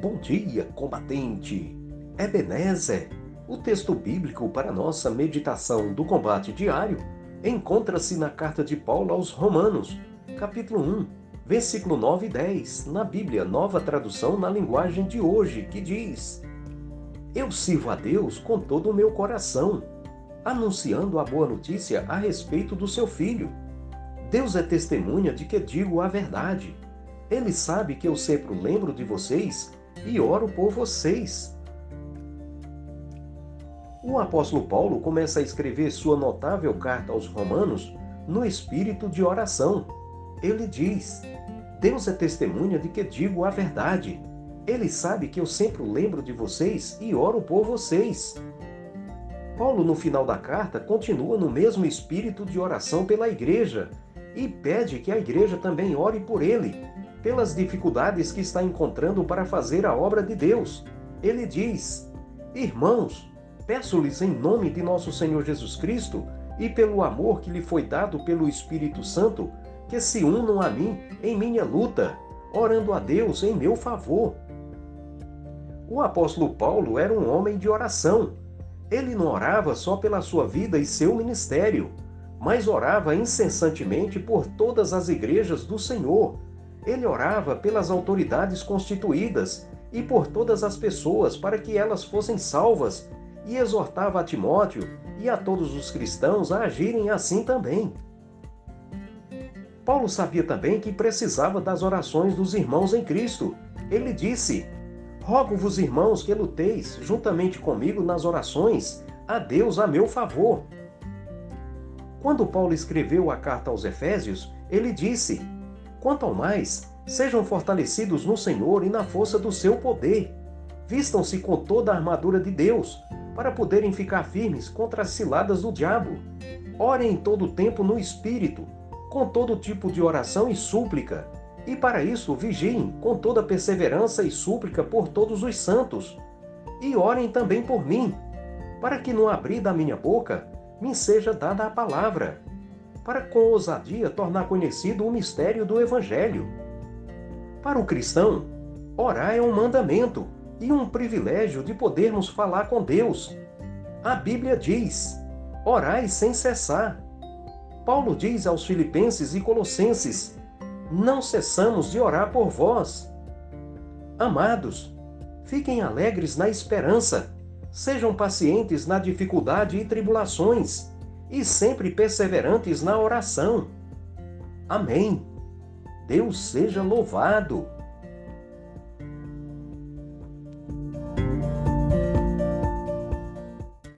Bom dia, combatente! Ebenezer, o texto bíblico para nossa meditação do combate diário, encontra-se na carta de Paulo aos Romanos, capítulo 1, versículo 9 e 10, na Bíblia, nova tradução na linguagem de hoje, que diz: Eu sirvo a Deus com todo o meu coração, anunciando a boa notícia a respeito do seu filho. Deus é testemunha de que digo a verdade. Ele sabe que eu sempre lembro de vocês e oro por vocês. O apóstolo Paulo começa a escrever sua notável carta aos Romanos no espírito de oração. Ele diz: Deus é testemunha de que digo a verdade. Ele sabe que eu sempre lembro de vocês e oro por vocês. Paulo, no final da carta, continua no mesmo espírito de oração pela igreja e pede que a igreja também ore por ele, pelas dificuldades que está encontrando para fazer a obra de Deus. Ele diz: Irmãos, peço-lhes em nome de nosso Senhor Jesus Cristo e pelo amor que lhe foi dado pelo Espírito Santo, que se unam a mim em minha luta, orando a Deus em meu favor. O apóstolo Paulo era um homem de oração. Ele não orava só pela sua vida e seu ministério, mas orava incessantemente por todas as igrejas do Senhor ele orava pelas autoridades constituídas e por todas as pessoas para que elas fossem salvas e exortava a Timóteo e a todos os cristãos a agirem assim também. Paulo sabia também que precisava das orações dos irmãos em Cristo. Ele disse: Rogo-vos, irmãos, que luteis juntamente comigo nas orações a Deus a meu favor. Quando Paulo escreveu a carta aos Efésios, ele disse: Quanto ao mais, sejam fortalecidos no Senhor e na força do seu poder. Vistam-se com toda a armadura de Deus, para poderem ficar firmes contra as ciladas do diabo. Orem em todo o tempo no Espírito, com todo tipo de oração e súplica. E para isso vigiem com toda perseverança e súplica por todos os santos. E orem também por mim, para que no abrir da minha boca me seja dada a palavra para com ousadia tornar conhecido o mistério do Evangelho. Para o cristão, orar é um mandamento e um privilégio de podermos falar com Deus. A Bíblia diz: orai sem cessar. Paulo diz aos Filipenses e Colossenses: não cessamos de orar por vós. Amados, fiquem alegres na esperança, sejam pacientes na dificuldade e tribulações e sempre perseverantes na oração. Amém. Deus seja louvado.